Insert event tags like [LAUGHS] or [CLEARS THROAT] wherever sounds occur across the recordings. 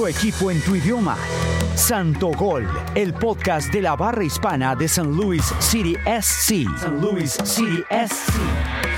nuestro equipo en tu idioma. Santo Gol, el podcast de la barra hispana de San Luis City SC. San Luis City SC.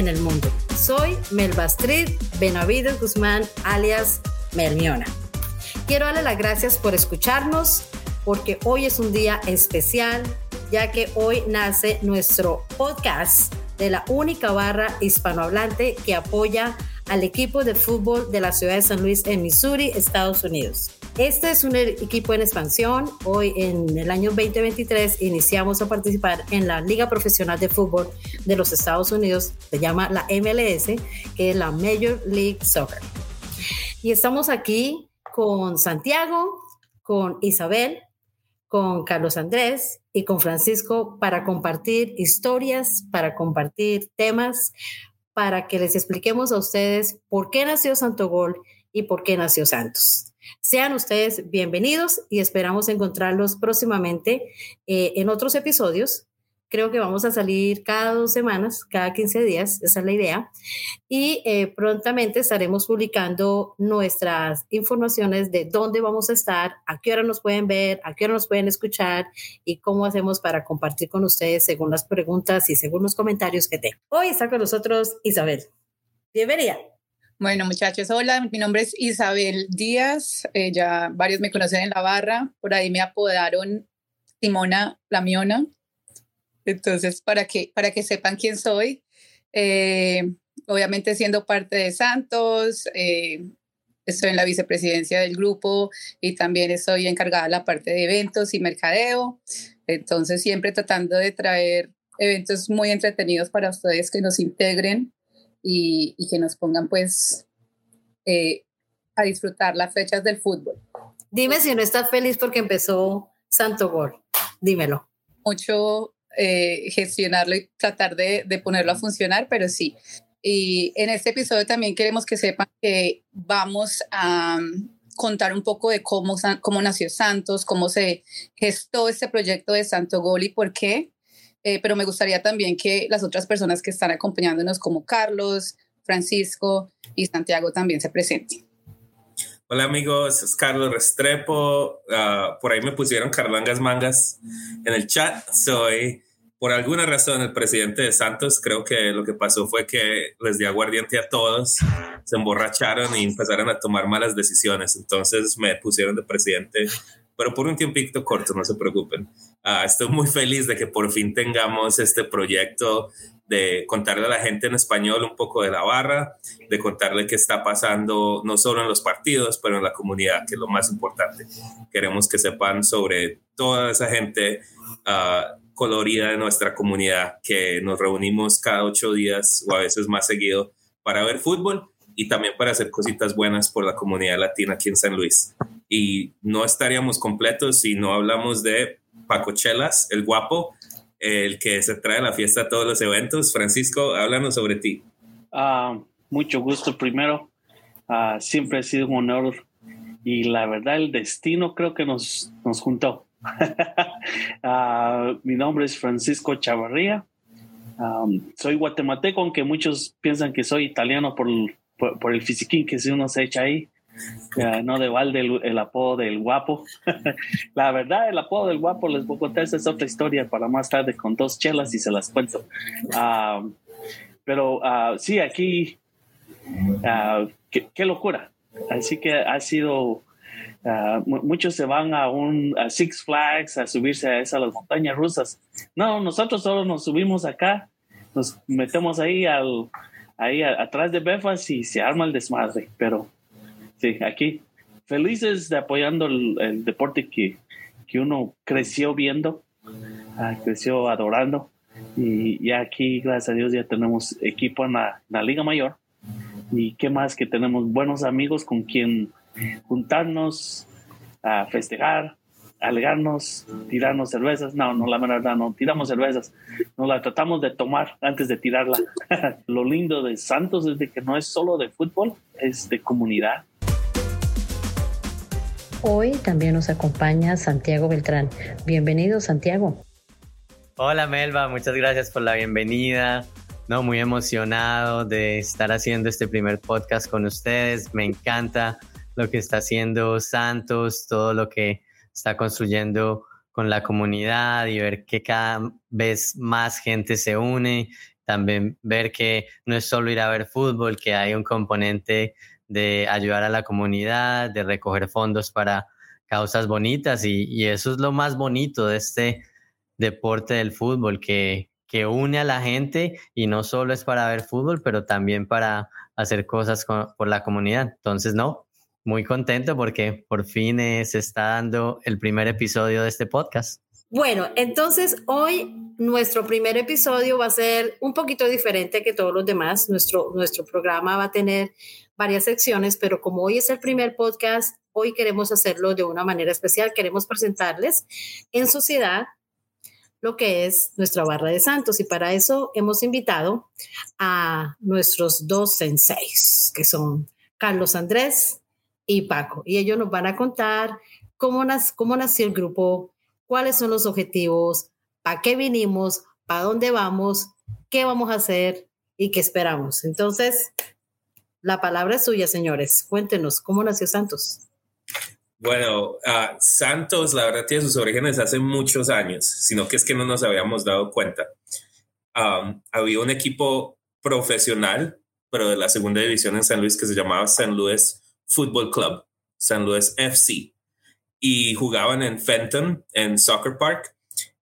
En el mundo. Soy Melbastrid Benavides Guzmán, alias Mermiona. Quiero darle las gracias por escucharnos, porque hoy es un día especial, ya que hoy nace nuestro podcast de la única barra hispanohablante que apoya al equipo de fútbol de la ciudad de San Luis en Missouri, Estados Unidos. Este es un equipo en expansión. Hoy en el año 2023 iniciamos a participar en la Liga Profesional de Fútbol de los Estados Unidos, se llama la MLS, que es la Major League Soccer. Y estamos aquí con Santiago, con Isabel, con Carlos Andrés y con Francisco para compartir historias, para compartir temas, para que les expliquemos a ustedes por qué nació Santo Gol y por qué nació Santos. Sean ustedes bienvenidos y esperamos encontrarlos próximamente eh, en otros episodios. Creo que vamos a salir cada dos semanas, cada 15 días, esa es la idea. Y eh, prontamente estaremos publicando nuestras informaciones de dónde vamos a estar, a qué hora nos pueden ver, a qué hora nos pueden escuchar y cómo hacemos para compartir con ustedes según las preguntas y según los comentarios que tengan. Hoy está con nosotros Isabel. Bienvenida. Bueno, muchachos, hola, mi nombre es Isabel Díaz, eh, ya varios me conocen en la barra, por ahí me apodaron Simona Lamiona, entonces para que, para que sepan quién soy, eh, obviamente siendo parte de Santos, eh, estoy en la vicepresidencia del grupo y también estoy encargada de la parte de eventos y mercadeo, entonces siempre tratando de traer eventos muy entretenidos para ustedes que nos integren y, que nos pongan pues eh, a disfrutar las fechas del fútbol. Dime si no estás feliz porque empezó Santo Gol, dímelo. Mucho eh, gestionarlo y tratar de, de ponerlo a funcionar, pero sí. Y en este episodio también queremos que sepan que vamos a um, contar un poco de cómo, cómo nació Santos, cómo se gestó este proyecto de Santo Gol y por qué. Eh, pero me gustaría también que las otras personas que están acompañándonos, como Carlos, Francisco y Santiago, también se presenten. Hola amigos, es Carlos Restrepo. Ah, por ahí me pusieron Carlangas Mangas en el chat. Soy, por alguna razón, el presidente de Santos. Creo que lo que pasó fue que les di aguardiente a todos, se emborracharon y empezaron a tomar malas decisiones. Entonces me pusieron de presidente pero por un tiempito corto, no se preocupen. Ah, estoy muy feliz de que por fin tengamos este proyecto de contarle a la gente en español un poco de la barra, de contarle qué está pasando no solo en los partidos, pero en la comunidad, que es lo más importante. Queremos que sepan sobre toda esa gente uh, colorida de nuestra comunidad, que nos reunimos cada ocho días o a veces más seguido para ver fútbol y también para hacer cositas buenas por la comunidad latina aquí en San Luis y no estaríamos completos si no hablamos de Paco Chelas, el guapo, el que se trae a la fiesta a todos los eventos. Francisco, háblanos sobre ti. Ah, mucho gusto primero. Ah, siempre ha sido un honor y la verdad el destino creo que nos, nos juntó. [LAUGHS] Ah, mi nombre es Francisco Chavarría. soy guatemalteco, aunque muchos piensan que soy italiano por, por, por el fisiquín que si uno se echa ahí no de balde el, apodo del guapo. [LAUGHS] la verdad, el apodo del guapo, les voy a contar, esa es otra historia para más tarde con dos chelas y se las cuento. Ah, pero uh, sí, aquí, uh, qué, locura. Así que ha sido, muchos se van a un Six Flags a subirse a esas las montañas rusas. No, nosotros solo nos subimos acá, nos metemos ahí al ahí atrás de Befas y se arma el desmadre, pero Sí, aquí felices de apoyando el, deporte que, que, uno creció viendo, ah, creció adorando. Y ya aquí, gracias a Dios, ya tenemos equipo en la, la Liga Mayor. Y qué más que tenemos buenos amigos con quien juntarnos a festejar, alegarnos, tirarnos cervezas. No, no, la verdad, no tiramos cervezas. Nos la tratamos de tomar antes de tirarla. [LAUGHS] Lo lindo de Santos es de que no es solo de fútbol, es de comunidad. Hoy también nos acompaña Santiago Beltrán. Bienvenido, Santiago. Hola, Melba. Muchas gracias por la bienvenida. No, muy emocionado de estar haciendo este primer podcast con ustedes. Me encanta lo que está haciendo Santos, todo lo que está construyendo con la comunidad y ver que cada vez más gente se une. También ver que no es solo ir a ver fútbol, que hay un componente de ayudar a la comunidad, de recoger fondos para causas bonitas y, eso es lo más bonito de este deporte del fútbol, que, que une a la gente y no solo es para ver fútbol, pero también para hacer cosas por la comunidad. Entonces, no, muy contento porque por fin eh, se está dando el primer episodio de este podcast. Bueno, entonces hoy nuestro primer episodio va a ser un poquito diferente que todos los demás. Nuestro, nuestro programa va a tener varias secciones, pero como hoy es el primer podcast, hoy queremos hacerlo de una manera especial. Queremos presentarles en sociedad lo que es nuestra barra de santos y para eso hemos invitado a nuestros dos senseis, que son Carlos Andrés y Paco, y ellos nos van a contar cómo, cómo nació el grupo, cuáles son los objetivos, para qué vinimos, para dónde vamos, qué vamos a hacer y qué esperamos. Entonces, la palabra es suya, señores. Cuéntenos, ¿cómo nació Santos? Bueno, uh, Santos, la verdad, tiene sus orígenes hace muchos años, sino que es que no nos habíamos dado cuenta. Había un equipo profesional, pero de la segunda división en San Luis, que se llamaba San Luis Football Club, San Luis FC, y jugaban en Fenton, en Soccer Park,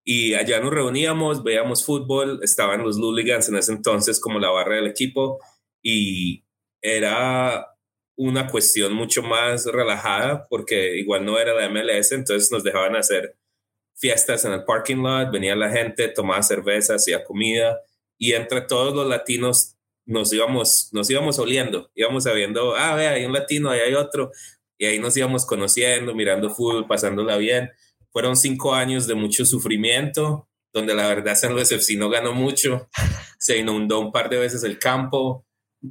y allá nos reuníamos, veíamos fútbol, estaban los Luligans en ese entonces como la barra del equipo, y era una cuestión mucho más relajada porque igual no era de MLS, entonces nos dejaban hacer fiestas en el parking lot, venía la gente, tomaba cerveza, hacía comida. Y entre todos los latinos nos íbamos, nos íbamos oliendo, íbamos sabiendo, ah, ve, hay un latino, ahí hay otro, y ahí nos íbamos conociendo, mirando fútbol, pasándola bien. Fueron cinco años de mucho sufrimiento, donde la verdad San Luis FC no ganó mucho, se inundó un par de veces el campo,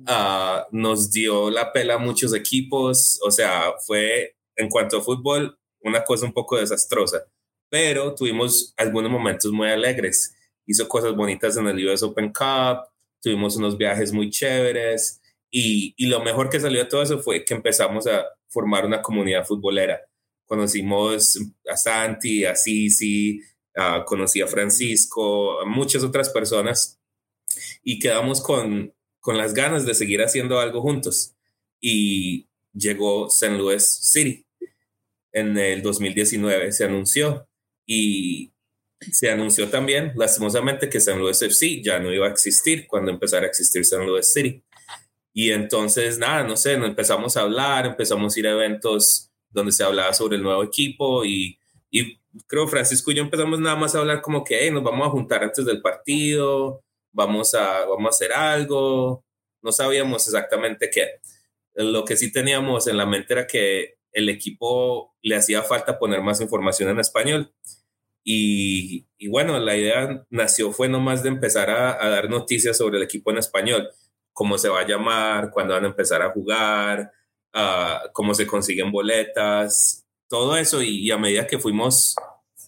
Ah, nos dio la pela a muchos equipos, o sea, fue en cuanto a fútbol una cosa un poco desastrosa, pero tuvimos algunos momentos muy alegres. Hizo cosas bonitas en el US Open Cup, tuvimos unos viajes muy chéveres y, y lo mejor que salió de todo eso fue que empezamos a formar una comunidad futbolera. Conocimos a Santi, a Sisi, uh, conocí a Francisco, a muchas otras personas y quedamos con, con las ganas de seguir haciendo algo juntos. Y llegó St. Louis City en el 2019, se anunció y se anunció también, lastimosamente, que St. Louis FC ya no iba a existir cuando empezara a existir St. Louis City. Y entonces, nada, no sé, empezamos a hablar, empezamos a ir a eventos donde se hablaba sobre el nuevo equipo y, y creo Francisco y yo empezamos nada más a hablar como que nos vamos a juntar antes del partido, vamos a, vamos a hacer algo. No sabíamos exactamente qué. Lo que sí teníamos en la mente era que el equipo le hacía falta poner más información en español. Y, y bueno, la idea nació fue nomás de empezar a, a, dar noticias sobre el equipo en español, cómo se va a llamar, cuándo van a empezar a jugar, uh, cómo se consiguen boletas, todo eso. Y, y a medida que fuimos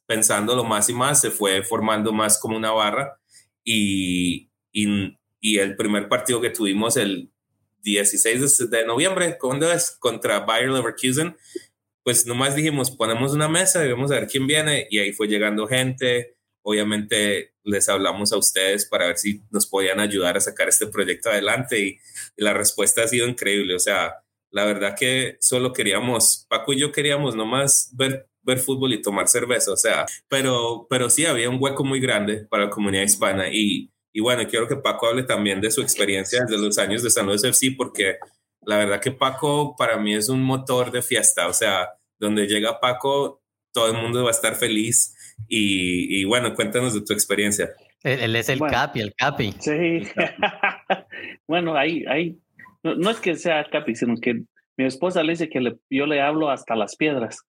pensándolo más y más, se fue formando más como una barra y, y, el primer partido que tuvimos el 16 de, noviembre, ¿cuándo es? Contra Bayer Leverkusen, pues nomás dijimos, ponemos una mesa y vamos a ver quién viene y ahí fue llegando gente. Obviamente les hablamos a ustedes para ver si nos podían ayudar a sacar este proyecto adelante y, la respuesta ha sido increíble. O sea, la verdad que solo queríamos, Paco y yo queríamos nomás ver ver fútbol y tomar cerveza, o sea, pero, pero sí había un hueco muy grande para la comunidad hispana y, y bueno, quiero que Paco hable también de su experiencia desde los años de San Luis FC porque la verdad que Paco para mí es un motor de fiesta, o sea, donde llega Paco, todo el mundo va a estar feliz y, y bueno, cuéntanos de tu experiencia. Él, es el Capi, el Capi. Sí. [LAUGHS] bueno, ahí, ahí, no, es que sea Capi, sino que mi esposa le dice que yo le hablo hasta las piedras.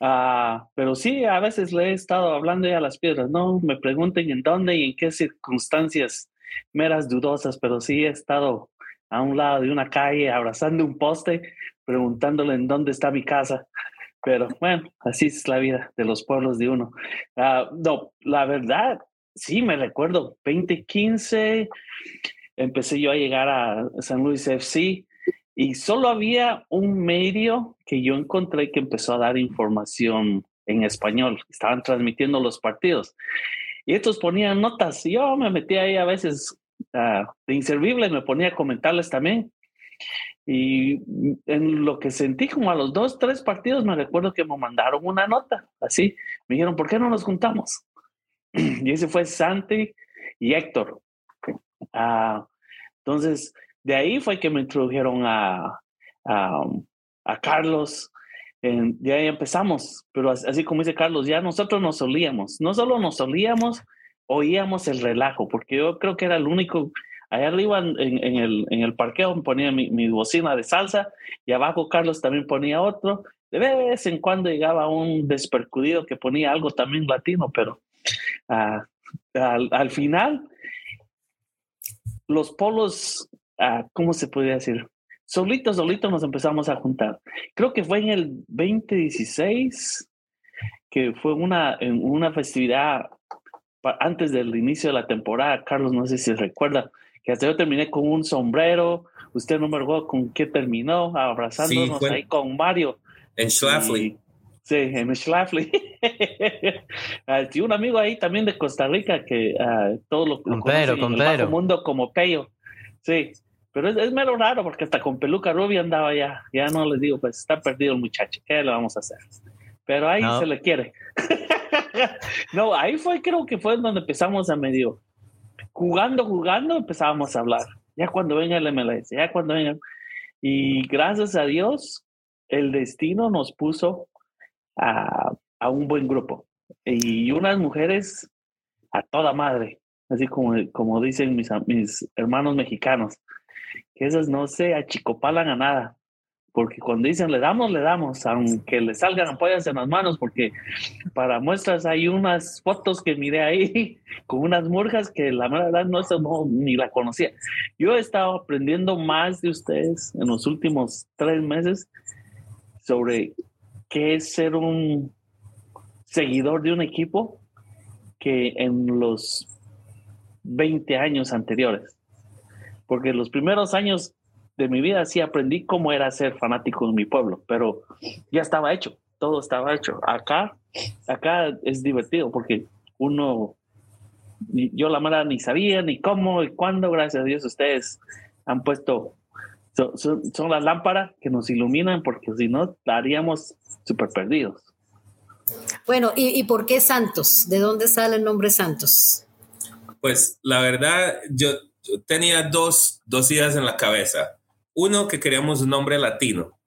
Ah, pero sí, a veces le he estado hablando ya a las piedras, no me pregunten en dónde y en qué circunstancias meras dudosas, pero sí he estado a un lado de una calle abrazando un poste, preguntándole en dónde está mi casa. Pero bueno, así es la vida de los pueblos de uno. Ah, no, la verdad, sí, me recuerdo, 2015 empecé yo a llegar a San Luis FC y solo había un medio que yo encontré que empezó a dar información en español. Estaban transmitiendo los partidos. Y estos ponían notas. Yo me metía ahí a veces ah, de inservible, me ponía a comentarles también. Y en lo que sentí como a los dos, tres partidos, me recuerdo que me mandaron una nota, así. Me dijeron, ¿por qué no nos juntamos? [CLEARS THROAT] Y ese fue Santi y Héctor. Ah, entonces, de ahí fue que me introdujeron a, a, Carlos. En, de ahí empezamos, pero así como dice Carlos, ya nosotros nos solíamos. No solo nos solíamos, oíamos el relajo, porque yo creo que era el único. Allá arriba en, en, el, en el parqueo ponía mi, mi, bocina de salsa y abajo Carlos también ponía otro. De vez en cuando llegaba un despercudido que ponía algo también latino, pero Ah, al, final, los polos, ah, ¿cómo se podría decir? Solitos, solitos nos empezamos a juntar. Creo que fue en el 2016 que fue una, una festividad antes del inicio de la temporada. Carlos, no sé si recuerda, que hasta yo terminé con un sombrero. Usted no me recuerda con qué terminó, abrazándonos ahí con Mario. En Schlafly. Sí, en Schlafly. [LAUGHS] y un amigo ahí también de Costa Rica que uh, todo lo, con Pedro, con en el mundo como Peyo. Sí, pero es, es, mero raro porque hasta con peluca rubia andaba ya. Ya no les digo, pues está perdido el muchacho. ¿Qué le vamos a hacer? Pero ahí se le quiere. [LAUGHS] no, ahí fue, creo que fue donde empezamos a medio jugando, jugando, empezábamos a hablar. Ya cuando venga el MLS, ya cuando venga. Y gracias a Dios, el destino nos puso a, a un buen grupo. Y unas mujeres a toda madre, así como, como dicen mis, mis hermanos mexicanos, que esas no se achicopalan a nada, porque cuando dicen le damos, le damos, aunque le salgan ampollas en las manos, porque para muestras hay unas fotos que miré ahí [LAUGHS] con unas murgas que la verdad no, no ni la conocía. Yo he estado aprendiendo más de ustedes en los últimos tres meses sobre qué es ser un seguidor de un equipo que en los 20 años anteriores. Porque los primeros años de mi vida sí aprendí cómo era ser fanático de mi pueblo, pero ya estaba hecho, todo estaba hecho. Acá, acá es divertido porque uno, yo la mala ni sabía ni cómo y cuándo, gracias a Dios ustedes han puesto, son, son las lámparas que nos iluminan porque si no estaríamos súper perdidos. Bueno, ¿y, por qué Santos? ¿De dónde sale el nombre Santos? Pues la verdad, yo, tenía dos, dos ideas en la cabeza. Uno, que queríamos un nombre latino.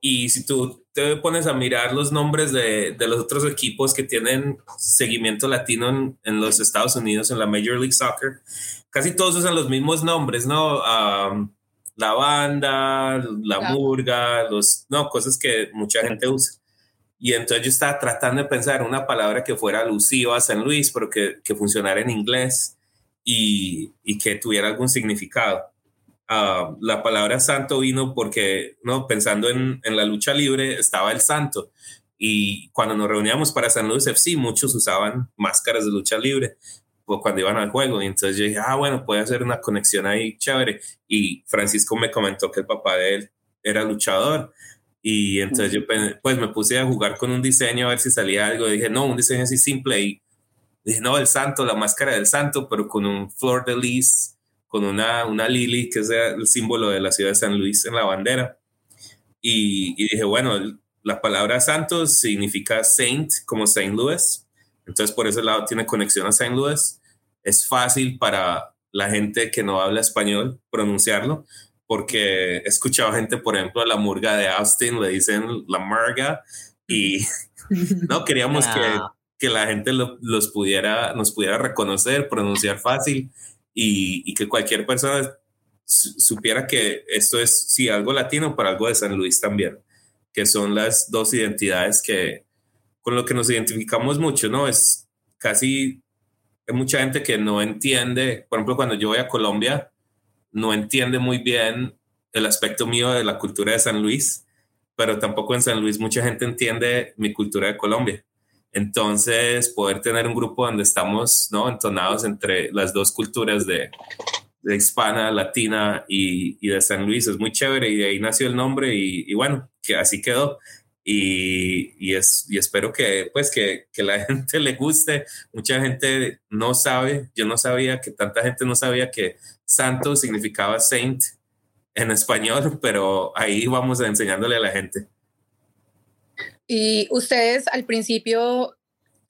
Y si tú te pones a mirar los nombres de, de los otros equipos que tienen seguimiento latino en, en, los Estados Unidos, en la Major League Soccer, casi todos usan los mismos nombres, ¿no? la banda, la murga, los, no, cosas que mucha gente usa. Y entonces yo estaba tratando de pensar una palabra que fuera alusiva a San Luis, pero que, que funcionara en inglés y, y, que tuviera algún significado. Uh, la palabra santo vino porque, no, pensando en, en, la lucha libre, estaba el santo. Y cuando nos reuníamos para San Luis FC, muchos usaban máscaras de lucha libre cuando iban al juego. Y entonces yo dije, ah, bueno, puede hacer una conexión ahí chévere. Y Francisco me comentó que el papá de él era luchador. Y entonces yo pues me puse a jugar con un diseño a ver si salía algo. dije, no, un diseño así simple. Y dije, no, el santo, la máscara del santo, pero con un flor de lis, con una, una lily, que es el símbolo de la ciudad de San Luis en la bandera. Y, y dije, bueno, la palabra santo significa saint, como Saint Louis. Entonces, por ese lado tiene conexión a Saint Louis es fácil para la gente que no habla español pronunciarlo, porque he escuchado gente, por ejemplo, a la murga de Austin le dicen la murga y [LAUGHS] no queríamos que, que la gente los pudiera, nos pudiera reconocer, pronunciar fácil y, que cualquier persona supiera que esto es, sí, algo latino, pero algo de San Luis también, que son las dos identidades que con lo que nos identificamos mucho, ¿no? Es casi, hay mucha gente que no entiende, por ejemplo, cuando yo voy a Colombia, no entiende muy bien el aspecto mío de la cultura de San Luis, pero tampoco en San Luis mucha gente entiende mi cultura de Colombia. Entonces, poder tener un grupo donde estamos ¿no? entonados entre las dos culturas de, hispana, latina y, de San Luis es muy chévere y de ahí nació el nombre y, bueno, que así quedó. Y, es, y espero que pues que, que, la [LAUGHS] gente le guste. Mucha gente no sabe, yo no sabía que tanta gente no sabía que santo significaba saint en español, pero ahí vamos enseñándole a la gente. Y ustedes al principio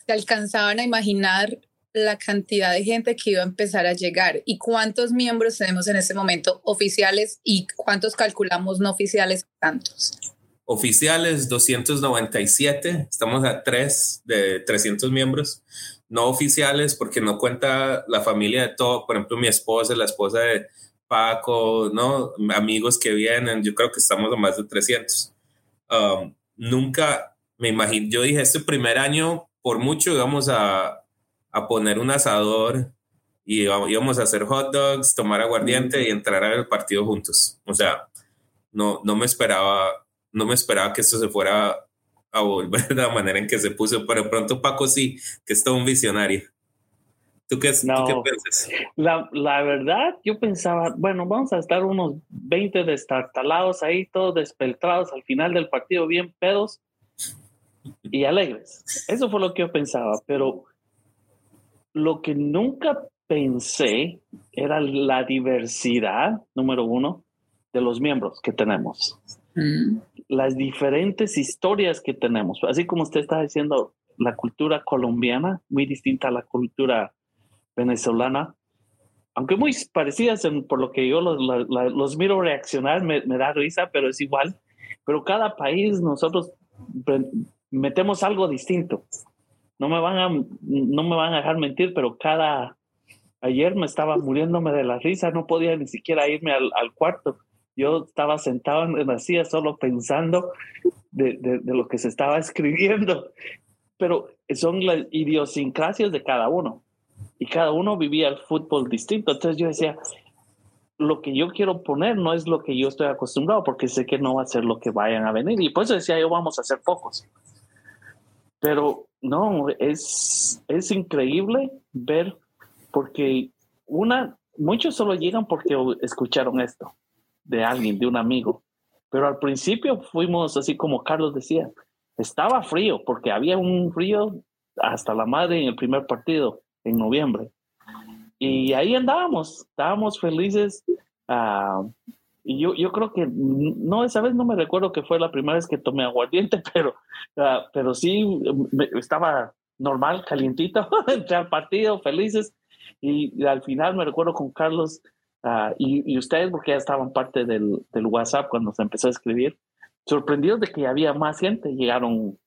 se alcanzaban a imaginar la cantidad de gente que iba a empezar a llegar y cuántos miembros tenemos en este momento oficiales y cuántos calculamos no oficiales, tantos. Oficiales 297, estamos a 3 de 300 miembros. No oficiales porque no cuenta la familia de todo, por ejemplo, mi esposa, la esposa de Paco, ¿no? Amigos que vienen, yo creo que estamos a más de 300. Um, nunca me imagino, yo dije, este primer año, por mucho íbamos a, a poner un asador y íbamos a hacer hot dogs, tomar aguardiente y entrar al partido juntos. O sea, no, no me esperaba, no me esperaba que esto se fuera a volver [LAUGHS] de la manera en que se puso, pero pronto Paco sí, que es todo un visionario. ¿Tú qué, no, ¿tú qué piensas? La, la, verdad, yo pensaba, bueno, vamos a estar unos 20 destartalados ahí, todos despeltrados al final del partido, bien pedos y alegres. Eso fue lo que yo pensaba, pero lo que nunca pensé era la diversidad, número uno, de los miembros que tenemos. Mm. Las diferentes historias que tenemos. Así como usted está diciendo, la cultura colombiana, muy distinta a la cultura venezolana, aunque muy parecidas por lo que yo los, miro reaccionar, me, da risa, pero es igual. Pero cada país nosotros metemos algo distinto. No me van a, no me van a dejar mentir, pero cada ayer me estaba muriéndome de la risa, no podía ni siquiera irme al, cuarto. Yo estaba sentado en la silla solo pensando de, de, lo que se estaba [LAUGHS] escribiendo. Pero son las idiosincrasias de cada uno y cada uno vivía el fútbol distinto. Entonces yo decía, lo que yo quiero poner no es lo que yo estoy acostumbrado porque sé que no va a ser lo que vayan a venir. Y por eso decía yo, vamos a hacer pocos. Pero no, es, es increíble ver porque una, muchos solo llegan porque escucharon esto de alguien, de un amigo. Pero al principio fuimos así como Carlos decía, estaba frío porque había un frío hasta la madre en el primer partido en noviembre. Y ahí andábamos, estábamos felices. Uh, y yo, yo creo que, no, esa vez no me recuerdo que fue la primera vez que tomé aguardiente, [LAUGHS] pero, uh, pero sí estaba normal, calientito, [LAUGHS] entré al partido, felices. Y, al final me recuerdo con Carlos uh, y, y, ustedes, porque ya estaban parte del, del, WhatsApp cuando se empezó a escribir, sorprendidos de que había más gente. Llegaron,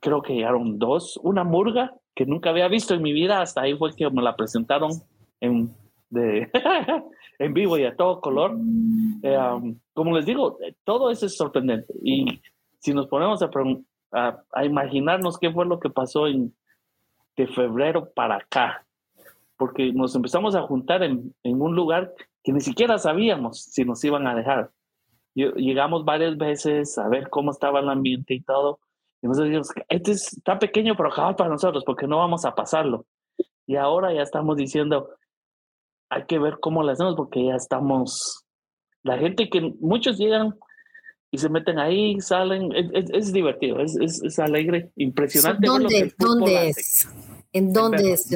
creo que llegaron dos, una murga que nunca había visto en mi vida, hasta ahí fue que me la presentaron en, de, [LAUGHS] en vivo y a todo color. Eh, um, como les digo, todo eso es sorprendente. Y si nos ponemos a, a, imaginarnos qué fue lo que pasó de febrero para acá, porque nos empezamos a juntar en, en un lugar que ni siquiera sabíamos si nos iban a dejar. Llegamos varias veces a ver cómo estaba el ambiente y todo, y nosotros decimos, este está pequeño, pero acaba para nosotros, porque no vamos a pasarlo. Y ahora ya estamos diciendo, hay que ver cómo lo hacemos, porque ya estamos, la gente que muchos llegan y se meten ahí, salen, es, divertido, es, es, alegre, impresionante. ¿Dónde, ¿dónde es? ¿En dónde es?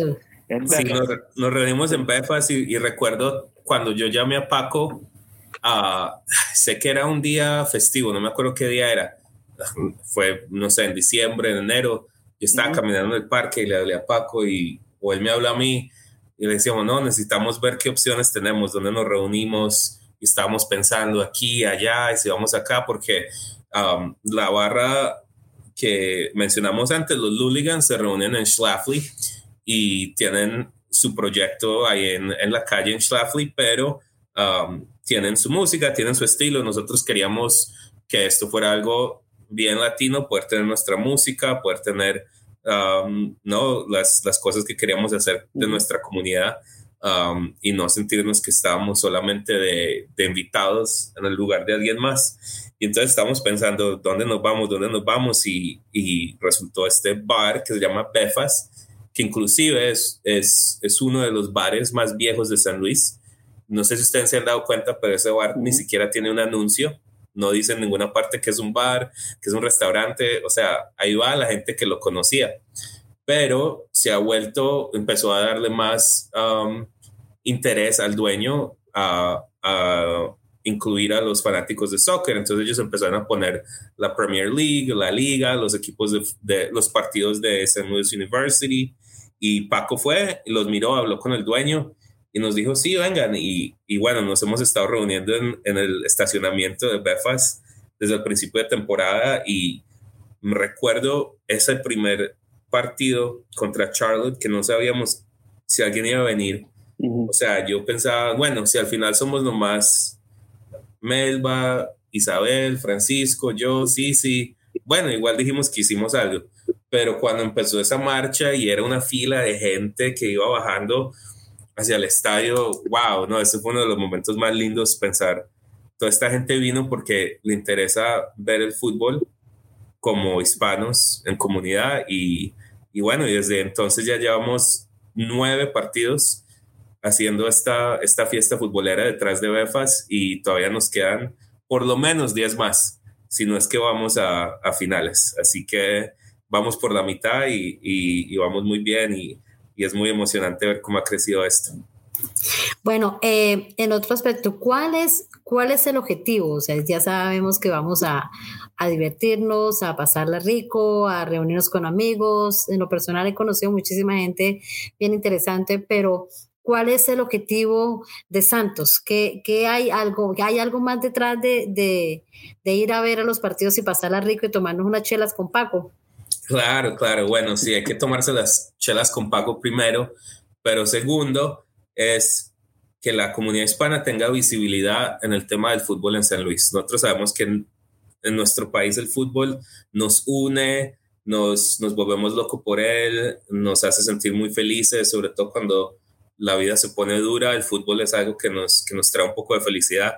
Sí, nos, reunimos en Befas y, recuerdo cuando yo llamé a Paco, uh, [LAUGHS] sé que era un día festivo, no me acuerdo qué día era, fue, no sé, en diciembre, en enero, yo estaba caminando en el parque y le hablé a Paco y, o él me habla a mí y le decíamos, no, necesitamos ver qué opciones tenemos, dónde nos reunimos y estábamos pensando aquí, allá y si vamos acá, porque um, la barra que mencionamos antes, los Luligans se reúnen en Schlafly y tienen su proyecto ahí en, en la calle en Schlafly, pero um, tienen su música, tienen su estilo. Nosotros queríamos que esto fuera algo bien latino, poder tener nuestra música, poder tener um, ¿no? las, las cosas que queríamos hacer de nuestra comunidad um, y no sentirnos que estábamos solamente de, de, invitados en el lugar de alguien más. Y entonces estamos pensando dónde nos vamos, dónde nos vamos y, y resultó este bar que se llama Befas, que inclusive es, es, es uno de los bares más viejos de San Luis. No sé si ustedes se han dado cuenta, pero ese bar ni siquiera tiene un anuncio no dice en ninguna parte que es un bar, que es un restaurante, o sea, ahí va la gente que lo conocía, pero se ha vuelto, empezó a darle más um, interés al dueño a, incluir a los fanáticos de soccer, entonces ellos empezaron a poner la Premier League, la liga, los equipos de, de los partidos de St. Louis University, y Paco fue, los miró, habló con el dueño, y nos dijo, sí, vengan. Y, y bueno, nos hemos estado reuniendo en, en, el estacionamiento de Befas desde el principio de temporada y recuerdo ese primer partido contra Charlotte que no sabíamos si alguien iba a venir. O sea, yo pensaba, bueno, si al final somos nomás Melba, Isabel, Francisco, yo, sí, sí. Bueno, igual dijimos que hicimos algo. Pero cuando empezó esa marcha y era una fila de gente que iba bajando, hacia el estadio, wow, no, ese fue uno de los momentos más lindos pensar. Toda esta gente vino porque le interesa ver el fútbol como hispanos en comunidad y, y bueno, y desde entonces ya llevamos nueve partidos haciendo esta, esta fiesta futbolera detrás de Befas y todavía nos quedan por lo menos diez más, si no es que vamos a, a finales. Así que vamos por la mitad y, y, y vamos muy bien y y es muy emocionante ver cómo ha crecido esto. Bueno, eh, en otro aspecto, ¿cuál es, ¿cuál es el objetivo? O sea, ya sabemos que vamos a, a divertirnos, a pasarla rico, a reunirnos con amigos. En lo personal he conocido muchísima gente bien interesante, pero ¿cuál es el objetivo de Santos? ¿Qué, qué hay, algo, ¿Hay algo más detrás de, de, de ir a ver a los partidos y pasarla rico y tomarnos unas chelas con Paco? Claro, claro. Bueno, sí, hay que tomarse las chelas con Paco primero, pero segundo es que la comunidad hispana tenga visibilidad en el tema del fútbol en San Luis. Nosotros sabemos que en, nuestro país el fútbol nos une, nos, nos volvemos locos por él, nos hace sentir muy felices, sobre todo cuando la vida se pone dura, el fútbol es algo que nos, que nos trae un poco de felicidad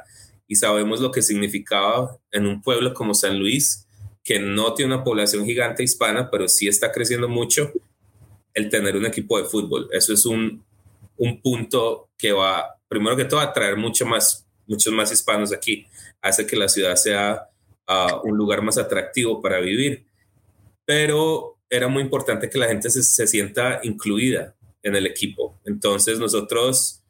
y sabemos lo que significaba en un pueblo como San Luis que no tiene una población gigante hispana, pero sí está creciendo mucho, el tener un equipo de fútbol. Eso es un, un punto que va, primero que todo, a traer mucho más, muchos más hispanos aquí. Hace que la ciudad sea uh, un lugar más atractivo para vivir. Pero era muy importante que la gente se, se sienta incluida en el equipo. Entonces nosotros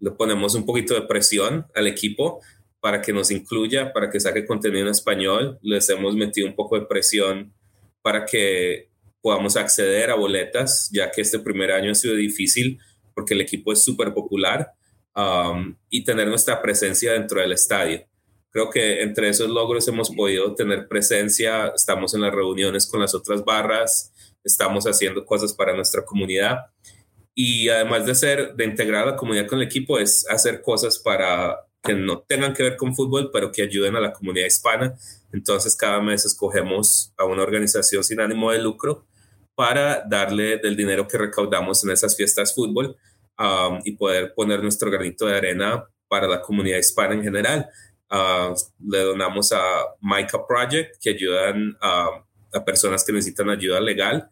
le ponemos un poquito de presión al equipo para que nos incluya, para que saque contenido en español. Les hemos metido un poco de presión para que podamos acceder a boletas, ya que este primer año ha sido difícil porque el equipo es súper popular um, y tener nuestra presencia dentro del estadio. Creo que entre esos logros hemos podido tener presencia, estamos en las reuniones con las otras barras, estamos haciendo cosas para nuestra comunidad y además de ser, de integrar a la comunidad con el equipo, es hacer cosas para que no tengan que ver con fútbol, pero que ayuden a la comunidad hispana. Entonces, cada mes escogemos a una organización sin ánimo de lucro para darle del dinero que recaudamos en esas fiestas fútbol um, y poder poner nuestro granito de arena para la comunidad hispana en general. Uh, le donamos a Micah Project, que ayudan a personas que necesitan ayuda legal.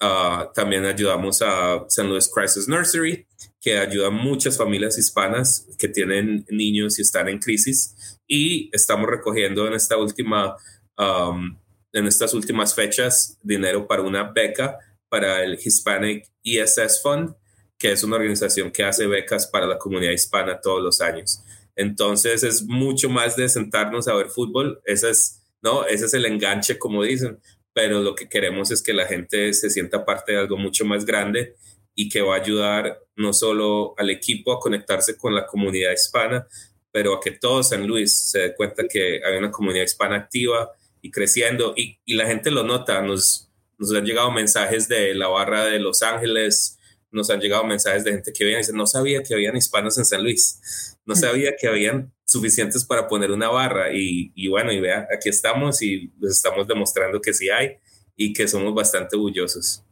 Uh, también ayudamos a St. Louis Crisis Nursery, que ayuda a muchas familias hispanas que tienen niños y están en crisis. Y estamos recogiendo en esta última, um, en estas últimas fechas, dinero para una beca para el Hispanic ESS Fund, que es una organización que hace becas para la comunidad hispana todos los años. Entonces es mucho más de sentarnos a ver fútbol. Ese es, ¿no? Ese es el enganche, como dicen. Pero lo que queremos es que la gente se sienta parte de algo mucho más grande y que va a ayudar no solo al equipo a conectarse con la comunidad hispana, pero a que todo San Luis se dé cuenta que hay una comunidad hispana activa y creciendo. Y, y la gente lo nota, nos, nos han llegado mensajes de la barra de Los Ángeles, nos han llegado mensajes de gente que viene y dice, no sabía que habían hispanos en San Luis, no sabía que habían suficientes para poner una barra. Y, y bueno, y vea, aquí estamos y les estamos demostrando que sí hay y que somos bastante orgullosos.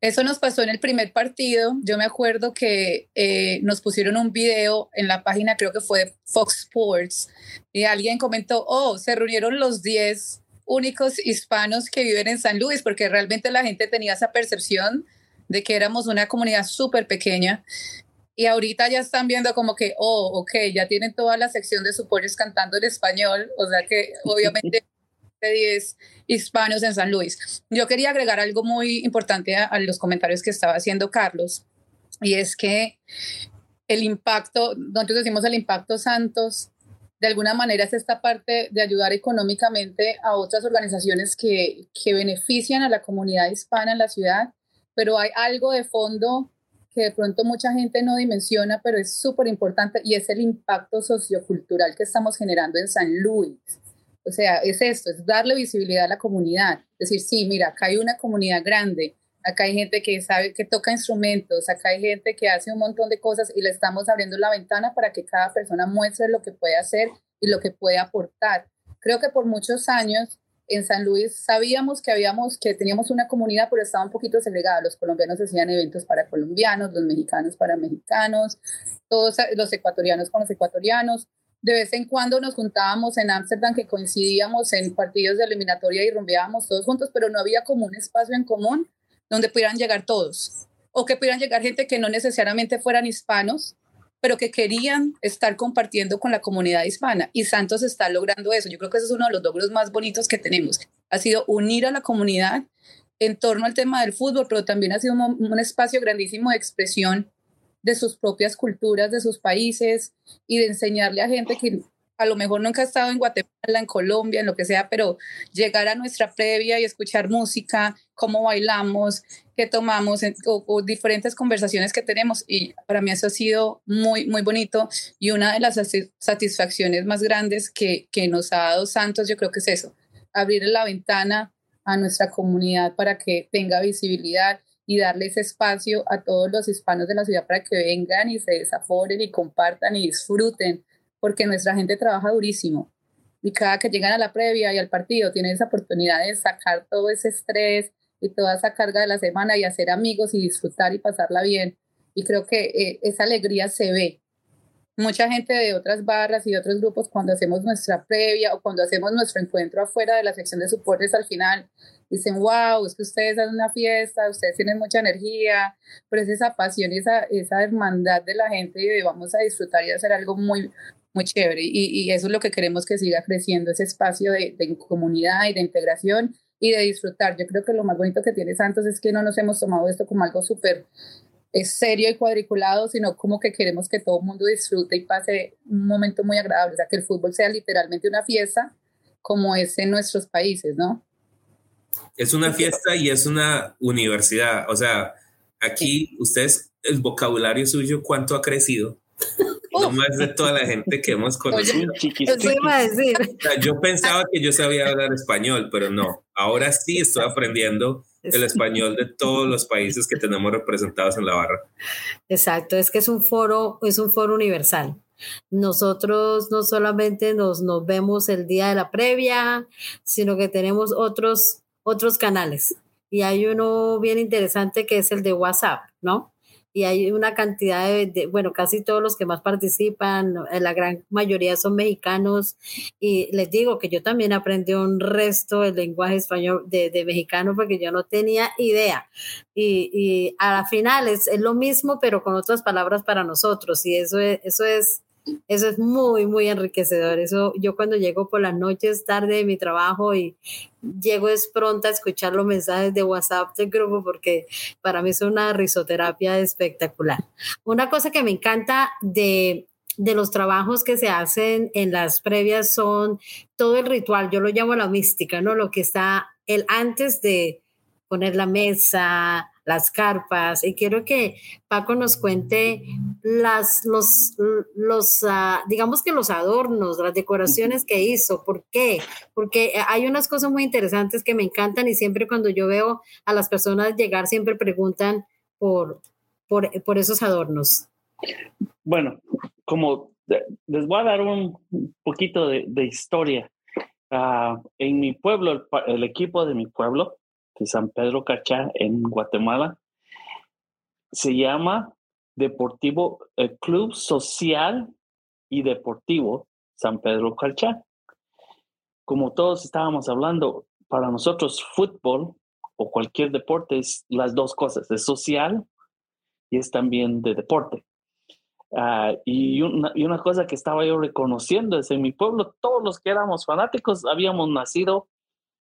Eso nos pasó en el primer partido. Yo me acuerdo que eh, nos pusieron un video en la página, creo que fue Fox Sports, y alguien comentó, oh, se reunieron los 10 únicos hispanos que viven en San Luis, porque realmente la gente tenía esa percepción de que éramos una comunidad súper pequeña. Y ahorita ya están viendo como que, oh, ok, ya tienen toda la sección de supporters cantando en español, o sea que obviamente [LAUGHS] de 10 hispanos en San Luis. Yo quería agregar algo muy importante a, a, los comentarios que estaba haciendo Carlos, y es que el impacto, nosotros decimos el impacto Santos, de alguna manera es esta parte de ayudar económicamente a otras organizaciones que, que benefician a la comunidad hispana en la ciudad, pero hay algo de fondo que de pronto mucha gente no dimensiona, pero es súper importante y es el impacto sociocultural que estamos generando en San Luis. O sea, es esto, es darle visibilidad a la comunidad. Decir, sí, mira, acá hay una comunidad grande, acá hay gente que sabe, que toca instrumentos, acá hay gente que hace un montón de cosas y le estamos abriendo la ventana para que cada persona muestre lo que puede hacer y lo que puede aportar. Creo que por muchos años en San Luis sabíamos que habíamos, que teníamos una comunidad, pero estaba un poquito segregada. Los colombianos hacían eventos para colombianos, los mexicanos para mexicanos, todos los ecuatorianos con los ecuatorianos. De vez en cuando nos juntábamos en Ámsterdam, que coincidíamos en partidos de eliminatoria y rumbeábamos todos juntos, pero no había como un espacio en común donde pudieran llegar todos, o que pudieran llegar gente que no necesariamente fueran hispanos, pero que querían estar compartiendo con la comunidad hispana. Y Santos está logrando eso. Yo creo que ese es uno de los logros más bonitos que tenemos. Ha sido unir a la comunidad en torno al tema del fútbol, pero también ha sido un, un espacio grandísimo de expresión de sus propias culturas, de sus países y de enseñarle a gente que a lo mejor nunca ha estado en Guatemala, en Colombia, en lo que sea, pero llegar a nuestra previa y escuchar música, cómo bailamos, qué tomamos, o, diferentes conversaciones que tenemos. Y para mí eso ha sido muy, muy bonito. Y una de las satisfacciones más grandes que, que nos ha dado Santos, yo creo que es eso, abrir la ventana a nuestra comunidad para que tenga visibilidad y darle ese espacio a todos los hispanos de la ciudad para que vengan y se desaforen y compartan y disfruten porque nuestra gente trabaja durísimo y cada que llegan a la previa y al partido tienen esa oportunidad de sacar todo ese estrés y toda esa carga de la semana y hacer amigos y disfrutar y pasarla bien. Y creo que eh, esa alegría se ve. Mucha gente de otras barras y de otros grupos cuando hacemos nuestra previa o cuando hacemos nuestro encuentro afuera de la sección de soportes al final dicen, wow, es que ustedes hacen una fiesta, ustedes tienen mucha energía, pero es esa pasión y esa, esa hermandad de la gente y vamos a disfrutar y hacer algo muy, muy chévere. Y, y, eso es lo que queremos que siga creciendo, ese espacio de, de, comunidad y de integración y de disfrutar. Yo creo que lo más bonito que tiene Santos es que no nos hemos tomado esto como algo súper eh, serio y cuadriculado, sino como que queremos que todo el mundo disfrute y pase un momento muy agradable, o sea, que el fútbol sea literalmente una fiesta como es en nuestros países, ¿no? Es una fiesta y es una universidad, o sea, aquí ustedes, el vocabulario suyo, ¿cuánto ha crecido? [LAUGHS] no más de toda la gente que hemos conocido. Eso iba a decir. O sea, yo pensaba que yo sabía hablar español, pero no. Ahora sí estoy aprendiendo el español de todos los países que tenemos representados en la barra. Exacto, es que es un foro, es un foro universal. Nosotros no solamente nos, nos vemos el día de la previa, sino que tenemos otros, otros canales. Y hay uno bien interesante que es el de WhatsApp, ¿no? y hay una cantidad de, bueno, casi todos los que más participan, la gran mayoría son mexicanos y les digo que yo también aprendí un resto del lenguaje español de, de mexicano porque yo no tenía idea y, y a la final es, es, lo mismo pero con otras palabras para nosotros y eso es, eso es eso es muy, muy enriquecedor. Eso yo cuando llego por las noches tarde de mi trabajo y llego es pronta a escuchar los mensajes de WhatsApp del grupo porque para mí es una risoterapia espectacular. Una cosa que me encanta de, de los trabajos que se hacen en las previas son todo el ritual, yo lo llamo la mística, ¿no? Lo que está el antes de poner la mesa, las carpas. Y quiero que Paco nos cuente las, los, los ah, digamos que los adornos, las decoraciones que hizo. ¿Por qué? Porque hay unas cosas muy interesantes que me encantan y siempre cuando yo veo a las personas llegar, siempre preguntan por, por, esos adornos. Bueno, como les voy a dar un poquito de, historia. Ah, en mi pueblo, el, equipo de mi pueblo, de San Pedro Cachá, en Guatemala, se llama Deportivo el Club Social y Deportivo San Pedro Cachá. Como todos estábamos hablando, para nosotros fútbol o cualquier deporte es las dos cosas, es social y es también de deporte. Ah, y, una, y, una, cosa que estaba yo reconociendo es en mi pueblo, todos los que éramos fanáticos habíamos nacido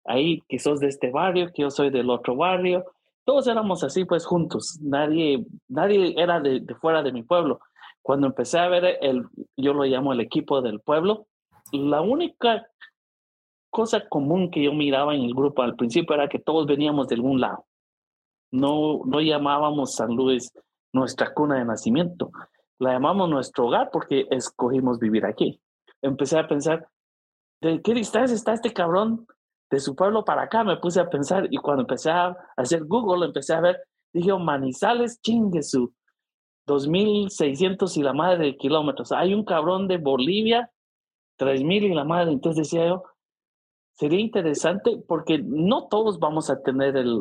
ahí, que sos de este barrio, que yo soy del otro barrio, todos éramos así pues juntos, nadie, nadie era de, fuera de mi pueblo. Cuando empecé a ver el, yo lo llamo el equipo del pueblo, la única cosa común que yo miraba en el grupo al principio era que todos veníamos de algún lado. No, no llamábamos San Luis nuestra cuna de nacimiento, la llamamos nuestro hogar porque escogimos vivir aquí. Empecé a pensar, ¿de qué distancia está este cabrón de su pueblo para acá? Me puse a pensar y cuando empecé a hacer Google, empecé a ver, dije, oh, Manizales, chingue su 2.600 y la madre de kilómetros. Hay un cabrón de Bolivia, 3.000 y la madre. Entonces decía yo, sería interesante porque no todos vamos a tener el,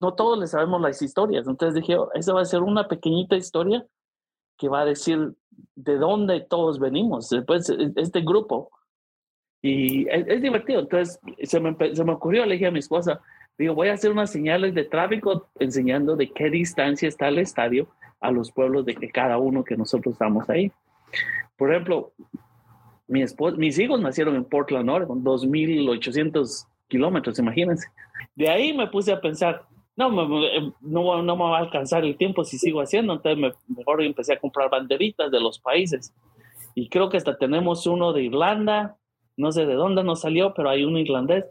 no todos le sabemos las historias. Entonces dije, oh, esa va a ser una pequeñita historia que va a decir de dónde todos venimos, después e, este grupo. Y es, divertido. Entonces se me, se me ocurrió, le dije a mi esposa, digo, voy a hacer unas señales de tráfico enseñando de qué distancia está el estadio a los pueblos de que cada uno que nosotros estamos ahí. Por ejemplo, mi esposa, mis hijos nacieron en Portland, Oregon, 2.800 kilómetros, imagínense. De ahí me puse a pensar, no, no, no me va a alcanzar el tiempo si sigo haciendo, entonces me, mejor empecé a comprar banderitas de los países. Y creo que hasta tenemos uno de Irlanda, no sé de dónde nos salió, pero hay uno irlandés.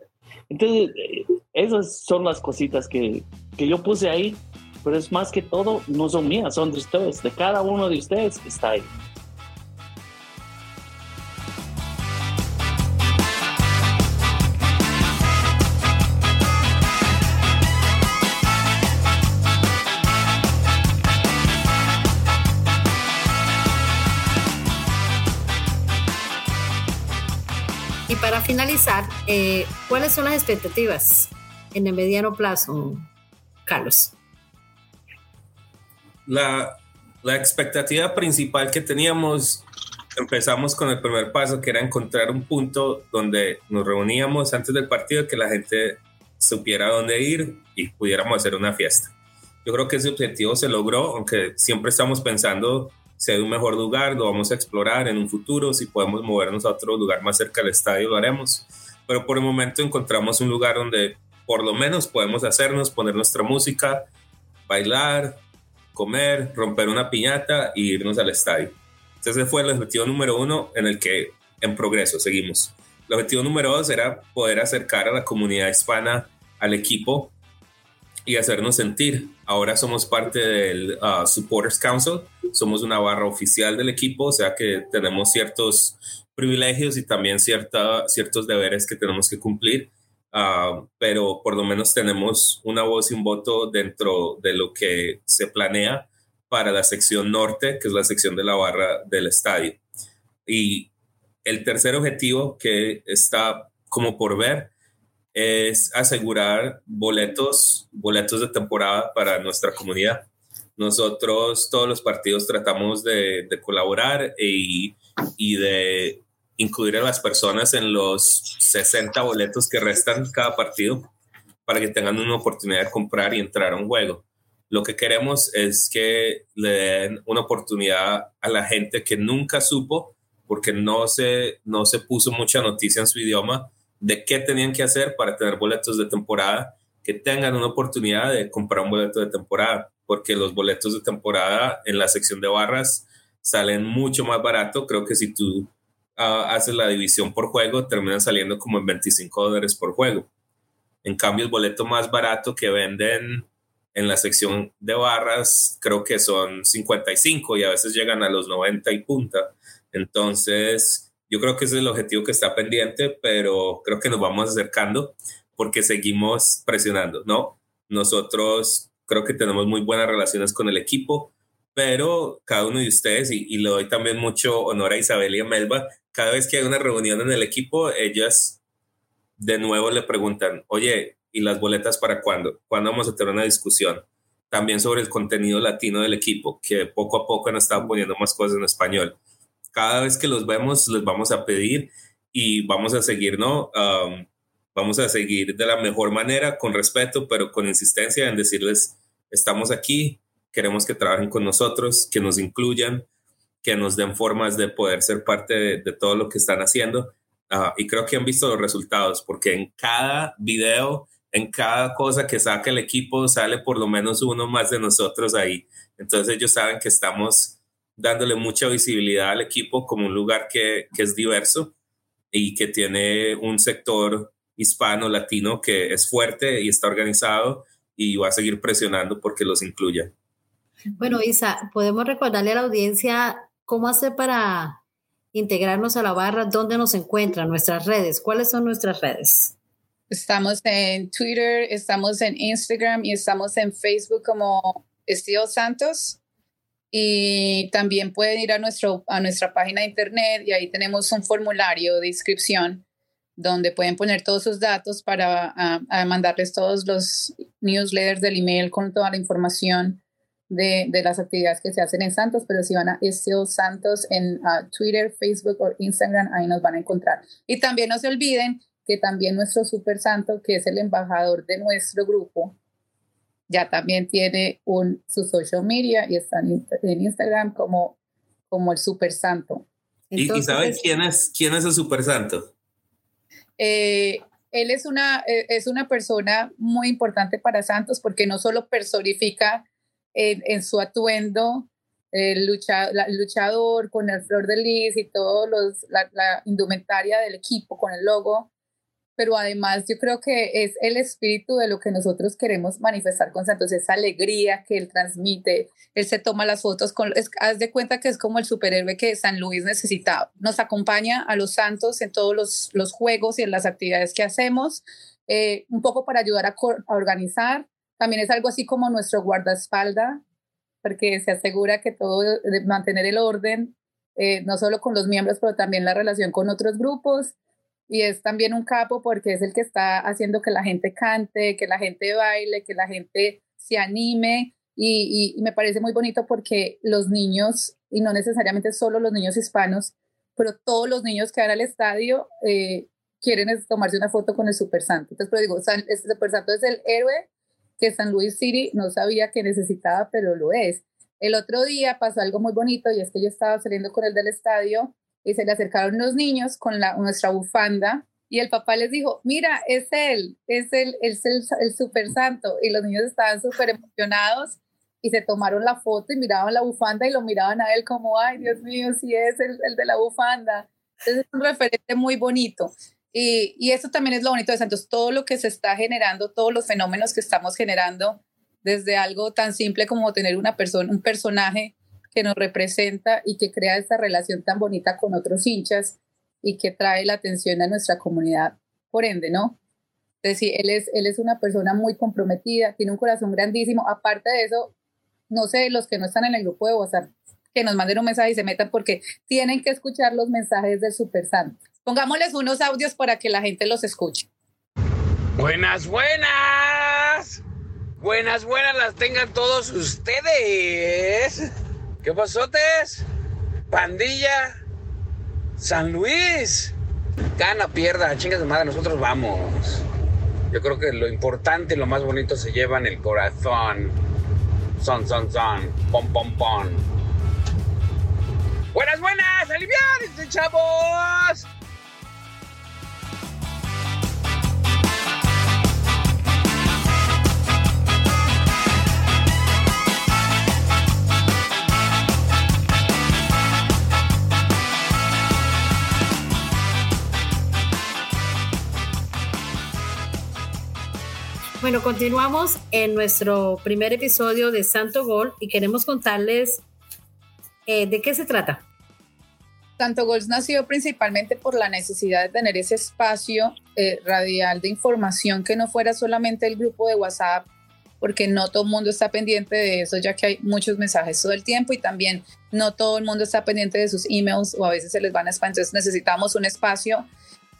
Entonces, eh, esas son las cositas que, que yo puse ahí, pero es más que todo, no son mías, son de ustedes, de cada uno de ustedes está ahí. Finalizar, eh, ¿cuáles son las expectativas en el mediano plazo, Carlos? La, la expectativa principal que teníamos, empezamos con el primer paso, que era encontrar un punto donde nos reuníamos antes del partido, que la gente supiera dónde ir y pudiéramos hacer una fiesta. Yo creo que ese objetivo se logró, aunque siempre estamos pensando si hay un mejor lugar, lo vamos a explorar en un futuro, si podemos movernos a otro lugar más cerca del estadio, lo haremos. Pero por el momento encontramos un lugar donde por lo menos podemos hacernos, poner nuestra música, bailar, comer, romper una piñata y irnos al estadio. Entonces ese fue el objetivo número uno en el que en progreso seguimos. El objetivo número dos era poder acercar a la comunidad hispana al equipo y hacernos sentir. Ahora somos parte del uh, Supporters Council, somos una barra oficial del equipo, o sea que tenemos ciertos privilegios y también cierta, ciertos deberes que tenemos que cumplir, uh, pero por lo menos tenemos una voz y un voto dentro de lo que se planea para la sección norte, que es la sección de la barra del estadio. Y el tercer objetivo que está como por ver es asegurar boletos, boletos de temporada para nuestra comunidad. Nosotros todos los partidos tratamos de, colaborar y, y, de incluir a las personas en los 60 boletos que restan cada partido para que tengan una oportunidad de comprar y entrar a un juego. Lo que queremos es que le den una oportunidad a la gente que nunca supo, porque no se, no se puso mucha noticia en su idioma, de qué tenían que hacer para tener boletos de temporada, que tengan una oportunidad de comprar un boleto de temporada, porque los boletos de temporada en la sección de barras salen mucho más barato. Creo que si tú ah, haces la división por juego, terminan saliendo como en 25 dólares por juego. En cambio, el boleto más barato que venden en la sección de barras creo que son 55 y a veces llegan a los 90 y punta. Entonces, yo creo que ese es el objetivo que está pendiente, pero creo que nos vamos acercando porque seguimos presionando, ¿no? Nosotros creo que tenemos muy buenas relaciones con el equipo, pero cada uno de ustedes, y, le doy también mucho honor a Isabel y a Melba, cada vez que hay una reunión en el equipo, ellas de nuevo le preguntan, oye, ¿y las boletas para cuándo? ¿Cuándo vamos a tener una discusión? También sobre el contenido latino del equipo, que poco a poco han estado poniendo más cosas en español. Cada vez que los vemos, les vamos a pedir y vamos a seguir, ¿no? Vamos a seguir de la mejor manera, con respeto, pero con insistencia en decirles, estamos aquí, queremos que trabajen con nosotros, que nos incluyan, que nos den formas de poder ser parte de, todo lo que están haciendo. Ah, y creo que han visto los resultados, porque en cada video, en cada cosa que saca el equipo, sale por lo menos uno más de nosotros ahí. Entonces ellos saben que estamos dándole mucha visibilidad al equipo como un lugar que, que es diverso y que tiene un sector hispano, latino, que es fuerte y está organizado y va a seguir presionando porque los incluya. Bueno, Isa, podemos recordarle a la audiencia cómo hacer para integrarnos a la barra, dónde nos encuentran, nuestras redes, cuáles son nuestras redes. Estamos en Twitter, estamos en Instagram y estamos en Facebook como Estilo Santos. Y también pueden ir a, nuestro, a nuestra página de internet y ahí tenemos un formulario de inscripción donde pueden poner todos sus datos para mandarles todos los newsletters del email con toda la información de, de, las actividades que se hacen en Santos, pero si van a Estilo Santos en Twitter, Facebook o Instagram, ahí nos van a encontrar. Y también no se olviden que también nuestro Super Santo, que es el embajador de nuestro grupo, ya también tiene un, su social media y está en, Instagram como, como el Super Santo. ¿Y, sabes quién es, quién es el Super Santo? Eh, él es una, eh, es una persona muy importante para Santos porque no solo personifica en, su atuendo, el, luchador con el flor de lis y todo los, la, indumentaria del equipo con el logo, pero además yo creo que es el espíritu de lo que nosotros queremos manifestar con Santos, esa alegría que él transmite, él se toma las fotos, con, haz de cuenta que es como el superhéroe que San Luis necesitaba, nos acompaña a los Santos en todos los, los juegos y en las actividades que hacemos, eh, un poco para ayudar a, a organizar, también es algo así como nuestro guardaespalda, porque se asegura que todo, de mantener el orden, eh, no solo con los miembros, pero también la relación con otros grupos. Y es también un capo porque es el que está haciendo que la gente cante, que la gente baile, que la gente se anime. Y, y, me parece muy bonito porque los niños, y no necesariamente solo los niños hispanos, pero todos los niños que van al estadio eh, quieren tomarse una foto con el Super Santo. Entonces, pero digo, el Super Santo es el héroe que San Luis City no sabía que necesitaba, pero lo es. El otro día pasó algo muy bonito y es que yo estaba saliendo con el del estadio y se le acercaron unos niños con la, nuestra bufanda y el papá les dijo, mira, es él, es el, es el, el super santo. Y los niños estaban súper emocionados y se tomaron la foto y miraban la bufanda y lo miraban a él como, ay, Dios mío, sí es el, el de la bufanda. Es un referente muy bonito. Y, y eso también es lo bonito de Santos, todo lo que se está generando, todos los fenómenos que estamos generando, desde algo tan simple como tener una persona, un personaje que nos representa y que crea esta relación tan bonita con otros hinchas y que trae la atención a nuestra comunidad, por ende, ¿no? Es decir, él es, él es una persona muy comprometida, tiene un corazón grandísimo. Aparte de eso, no sé, los que no están en el grupo de WhatsApp, que nos manden un mensaje y se metan porque tienen que escuchar los mensajes del Super Santo. Pongámosles unos audios para que la gente los escuche. Buenas, buenas. Buenas, buenas las tengan todos ustedes. ¿Qué pasotes? Pandilla. San Luis. Gana, pierda, chingas de madre, nosotros vamos. Yo creo que lo importante y lo más bonito se lleva en el corazón. Son, son, son. Pom, pom, pom. Buenas, buenas, aliviados, chavos. Bueno, continuamos en nuestro primer episodio de Santo Gol y queremos contarles eh, de qué se trata. Santo Gols nació principalmente por la necesidad de tener ese espacio eh, radial de información que no fuera solamente el grupo de WhatsApp, porque no todo el mundo está pendiente de eso, ya que hay muchos mensajes todo el tiempo y también no todo el mundo está pendiente de sus emails o a veces se les van a spam. Entonces necesitamos un espacio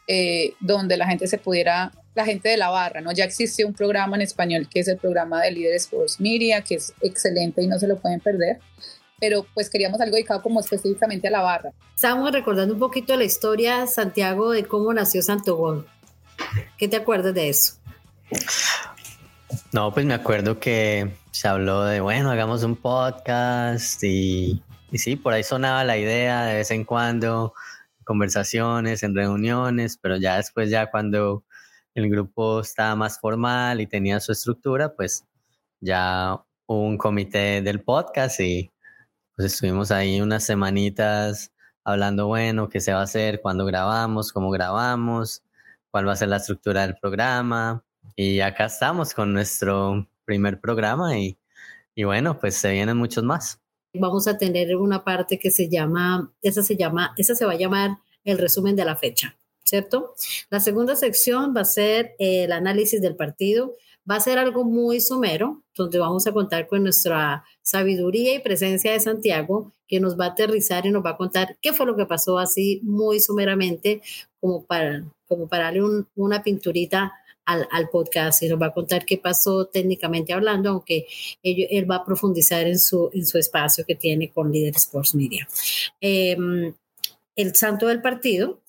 eh, donde la gente se pudiera, la gente de la barra, ¿no? Ya existe un programa en español que es el programa de Líderes Sports Media, que es excelente y no se lo pueden perder pero pues queríamos algo dedicado como específicamente a la barra. Estábamos recordando un poquito la historia, Santiago, de cómo nació Santo Gol. ¿Qué te acuerdas de eso? No, pues me acuerdo que se habló de, bueno, hagamos un podcast y, y sí, por ahí sonaba la idea de vez en cuando, conversaciones, en reuniones, pero ya después, ya cuando el grupo estaba más formal y tenía su estructura, pues ya hubo un comité del podcast y pues estuvimos ahí unas semanitas hablando, bueno, qué se va a hacer, cuándo grabamos, cómo grabamos, cuál va a ser la estructura del programa. Y acá estamos con nuestro primer programa y, y bueno, pues se vienen muchos más. Vamos a tener una parte que se llama, esa se llama, esa se va a llamar el resumen de la fecha, ¿cierto? La segunda sección va a ser el análisis del partido Va a ser algo muy somero, donde vamos a contar con nuestra sabiduría y presencia de Santiago, que nos va a aterrizar y nos va a contar qué fue lo que pasó así muy someramente, como para, como para darle una pinturita al, al, podcast y nos va a contar qué pasó técnicamente hablando, aunque él, él, va a profundizar en su, en su espacio que tiene con Líder Sports Media. Eh, el santo del partido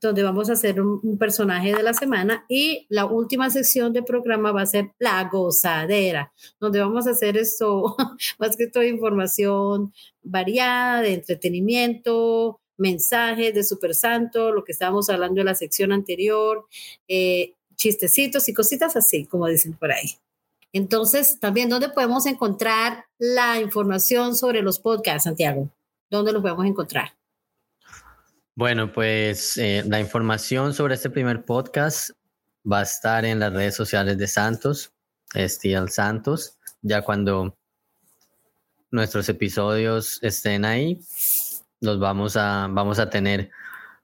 donde vamos a hacer un, personaje de la semana y la última sección del programa va a ser la gozadera, donde vamos a hacer esto, [LAUGHS] más que toda información variada, de entretenimiento, mensajes de Super Santo, lo que estábamos hablando en la sección anterior, eh, chistecitos y cositas así, como dicen por ahí. Entonces, también, ¿dónde podemos encontrar la información sobre los podcasts, Santiago? ¿Dónde los podemos encontrar? Bueno, pues eh, la información sobre este primer podcast va a estar en las redes sociales de Santos, Steel Santos, ya cuando nuestros episodios estén ahí, los vamos a, vamos a tener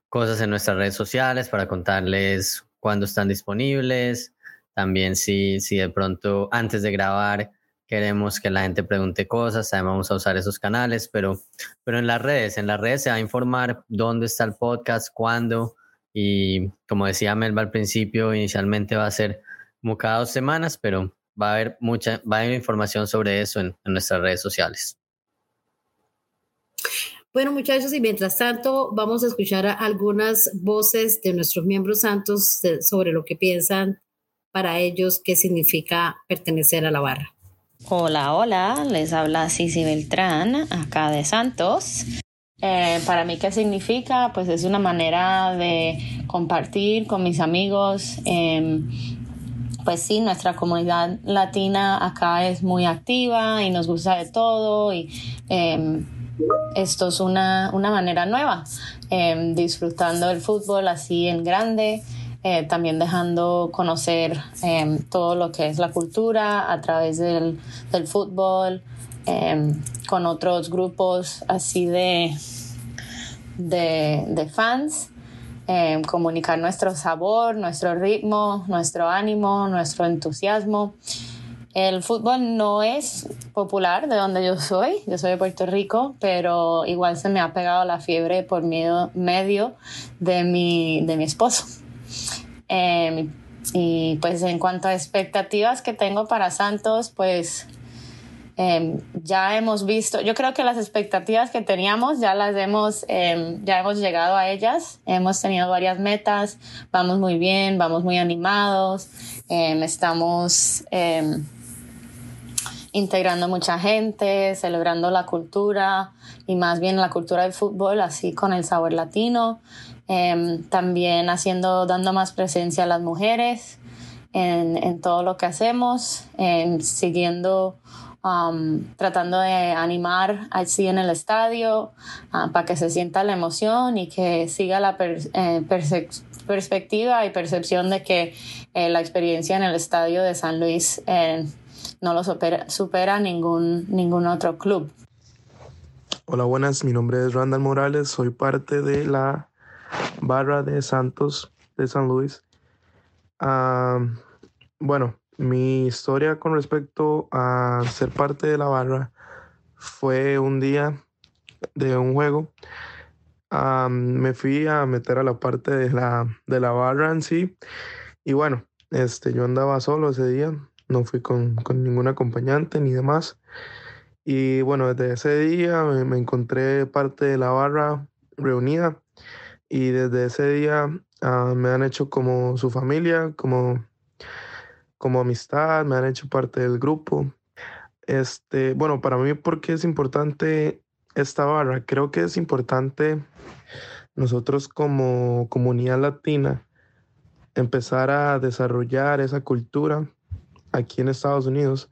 cosas en nuestras redes sociales para contarles cuándo están disponibles, también si, si de pronto antes de grabar queremos que la gente pregunte cosas, también vamos a usar esos canales, pero, pero en las redes, en las redes se va a informar dónde está el podcast, cuándo, y como decía Melba al principio, inicialmente va a ser como cada dos semanas, pero va a haber mucha, va a haber información sobre eso en nuestras redes sociales. Bueno, muchachos, y mientras tanto vamos a escuchar algunas voces de nuestros miembros santos sobre lo que piensan para ellos qué significa pertenecer a la barra. Hola, hola, les habla Cici Beltrán, acá de Santos. Eh, para mí, ¿qué significa? Pues es una manera de compartir con mis amigos. Eh, pues sí, nuestra comunidad latina acá es muy activa y nos gusta de todo y eh, esto es una, una manera nueva, em, disfrutando el fútbol así en grande. Eh, también dejando conocer em, todo lo que es la cultura a través del, del fútbol, em, con otros grupos así de, de, de fans. Em, comunicar nuestro sabor, nuestro ritmo, nuestro ánimo, nuestro entusiasmo. El fútbol no es popular de donde yo soy, yo soy de Puerto Rico, pero igual se me ha pegado la fiebre por medio, medio de, mi, de mi esposo. Em, y pues en cuanto a expectativas que tengo para Santos, pues em, ya hemos visto, yo creo que las expectativas que teníamos ya las hemos, em, ya hemos llegado a ellas, hemos tenido varias metas, vamos muy bien, vamos muy animados, estamos integrando mucha gente, celebrando la cultura y más bien la cultura del fútbol, así con el sabor latino. Em, también haciendo, dando más presencia a las mujeres en, en todo lo que hacemos, em, siguiendo, um, tratando de animar así en el estadio uh, para que se sienta la emoción y que siga la per, eh, perspectiva y percepción de que eh, la experiencia en el estadio de San Luis eh, no lo supera, supera ningún, ningún otro club. Hola, buenas. Mi nombre es Randall Morales. Soy parte de la barra de Santos de San Luis. bueno, mi historia con respecto a ser parte de la barra fue un día de un juego. me fui a meter a la parte de la, de la barra en sí. Y bueno, este, yo andaba solo ese día. No fui con, con ningún acompañante ni demás. Y bueno, desde ese día me, encontré parte de la barra reunida y desde ese día ah, me han hecho como su familia, como, como amistad, me han hecho parte del grupo. Este, bueno, para mí, ¿por qué es importante esta barra? Creo que es importante nosotros como comunidad latina empezar a desarrollar esa cultura aquí en Estados Unidos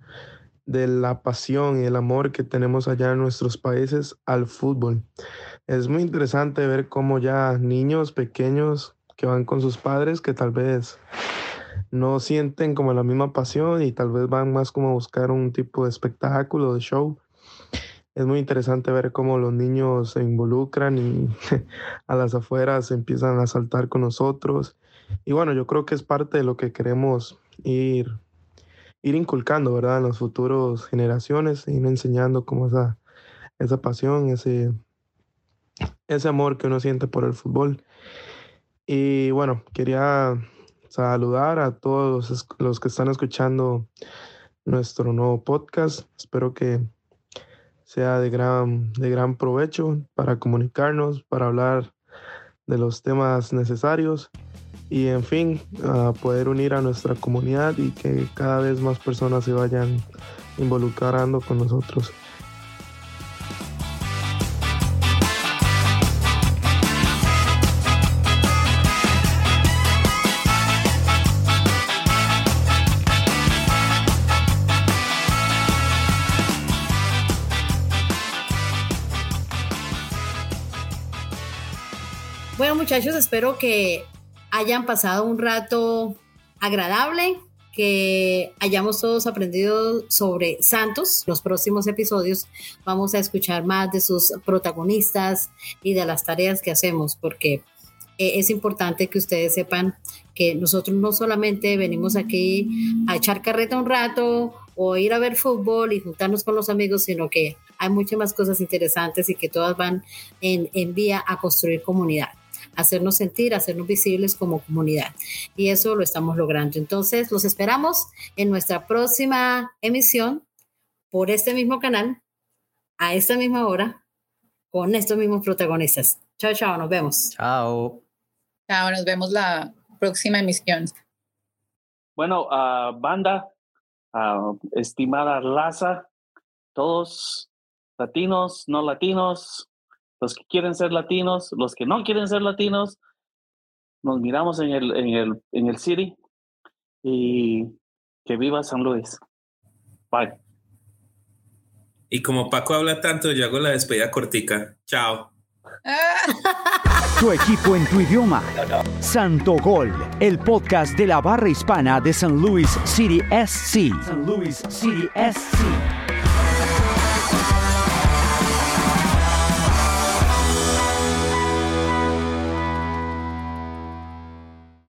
de la pasión y el amor que tenemos allá en nuestros países al fútbol. Es muy interesante ver cómo ya niños pequeños que van con sus padres que tal vez no sienten como la misma pasión y tal vez van más como a buscar un tipo de espectáculo, de show. Es muy interesante ver cómo los niños se involucran y [LAUGHS] a las afueras empiezan a saltar con nosotros. Y bueno, yo creo que es parte de lo que queremos ir ir inculcando, ¿verdad? En las futuras generaciones, ir enseñando como esa, esa pasión, ese, ese amor que uno siente por el fútbol. Y bueno, quería saludar a todos los que están escuchando nuestro nuevo podcast. Espero que sea de gran, de gran provecho para comunicarnos, para hablar de los temas necesarios y en fin, a poder unir a nuestra comunidad y que cada vez más personas se vayan involucrando con nosotros. Muchachos, espero que hayan pasado un rato agradable, que hayamos todos aprendido sobre Santos. Los próximos episodios vamos a escuchar más de sus protagonistas y de las tareas que hacemos, porque eh, es importante que ustedes sepan que nosotros no solamente venimos aquí a echar carreta un rato o ir a ver fútbol y juntarnos con los amigos, sino que hay muchas más cosas interesantes y que todas van en, en vía a construir comunidad hacernos sentir, hacernos visibles como comunidad. Y eso lo estamos logrando. Entonces, los esperamos en nuestra próxima emisión por este mismo canal, a esta misma hora, con estos mismos protagonistas. Chao, chao, nos vemos. Chao. Chao, nos vemos la próxima emisión. Bueno, uh, banda, uh, estimada Laza, todos latinos, no latinos, los que quieren ser latinos, los que no quieren ser latinos, nos miramos en el, en el, en el City y que viva San Luis. Bye. Y como Paco habla tanto, yo hago la despedida cortica. Chao. Tu equipo en tu idioma. Santo Gol, el podcast de la barra hispana de San Luis City SC. San Luis City SC.